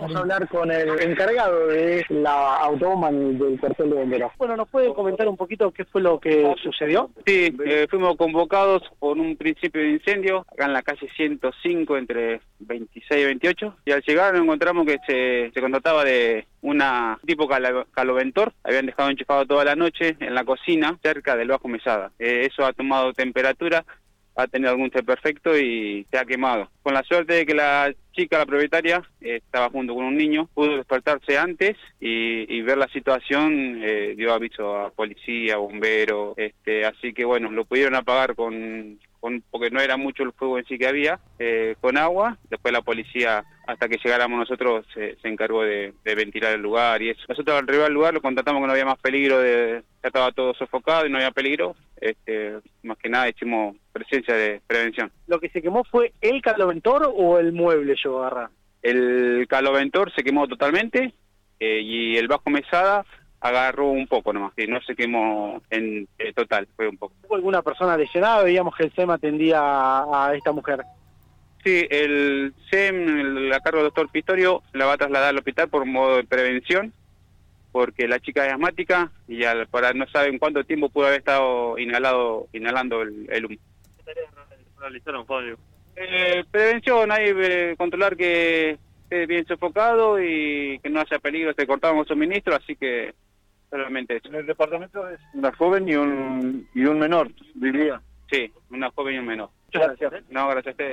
Vamos a hablar con el encargado de la autobomba del cuartel de bomberos. Bueno, ¿nos puede comentar un poquito qué fue lo que sucedió? Sí, eh, fuimos convocados por un principio de incendio acá en la calle 105 entre 26 y 28 y al llegar nos encontramos que se, se contrataba de una tipo caloventor, habían dejado enchufado toda la noche en la cocina cerca del bajo mesada. Eh, eso ha tomado temperatura, ha tenido algún perfecto y se ha quemado. Con la suerte de que la chica, la propietaria, estaba junto con un niño, pudo despertarse antes y, ver la situación, eh, dio aviso a policía, bombero, este, así que bueno, lo pudieron apagar con, porque no era mucho el fuego en sí que había, eh, con agua, después la policía hasta que llegáramos nosotros se, encargó de, ventilar el lugar y eso. Nosotros al arribar al lugar lo contactamos que no había más peligro, de, ya estaba todo sofocado y no había peligro, este, más que nada hicimos presencia de prevención. ¿Lo que se quemó fue el caloventor o el mueble yo agarra? El caloventor se quemó totalmente eh, y el bajo mesada agarró un poco nomás, que no se quemó en eh, total, fue un poco. ¿Hubo alguna persona lesionada? Veíamos que el SEM atendía a, esta mujer. Sí, el SEM, la cargo del doctor Pistorio, la va a trasladar al hospital por modo de prevención, porque la chica es asmática y al, para no saben cuánto tiempo pudo haber estado inhalado, inhalando el, el humo. ¿Qué tareas realizaron, Fabio? Eh, prevención, hay eh, controlar que esté bien sofocado y que no haya peligro, se cortaban los suministros, así que solamente eso. En el departamento es una joven y un, y un menor, diría. Sí, una joven y un menor. Muchas gracias. No, gracias a ustedes.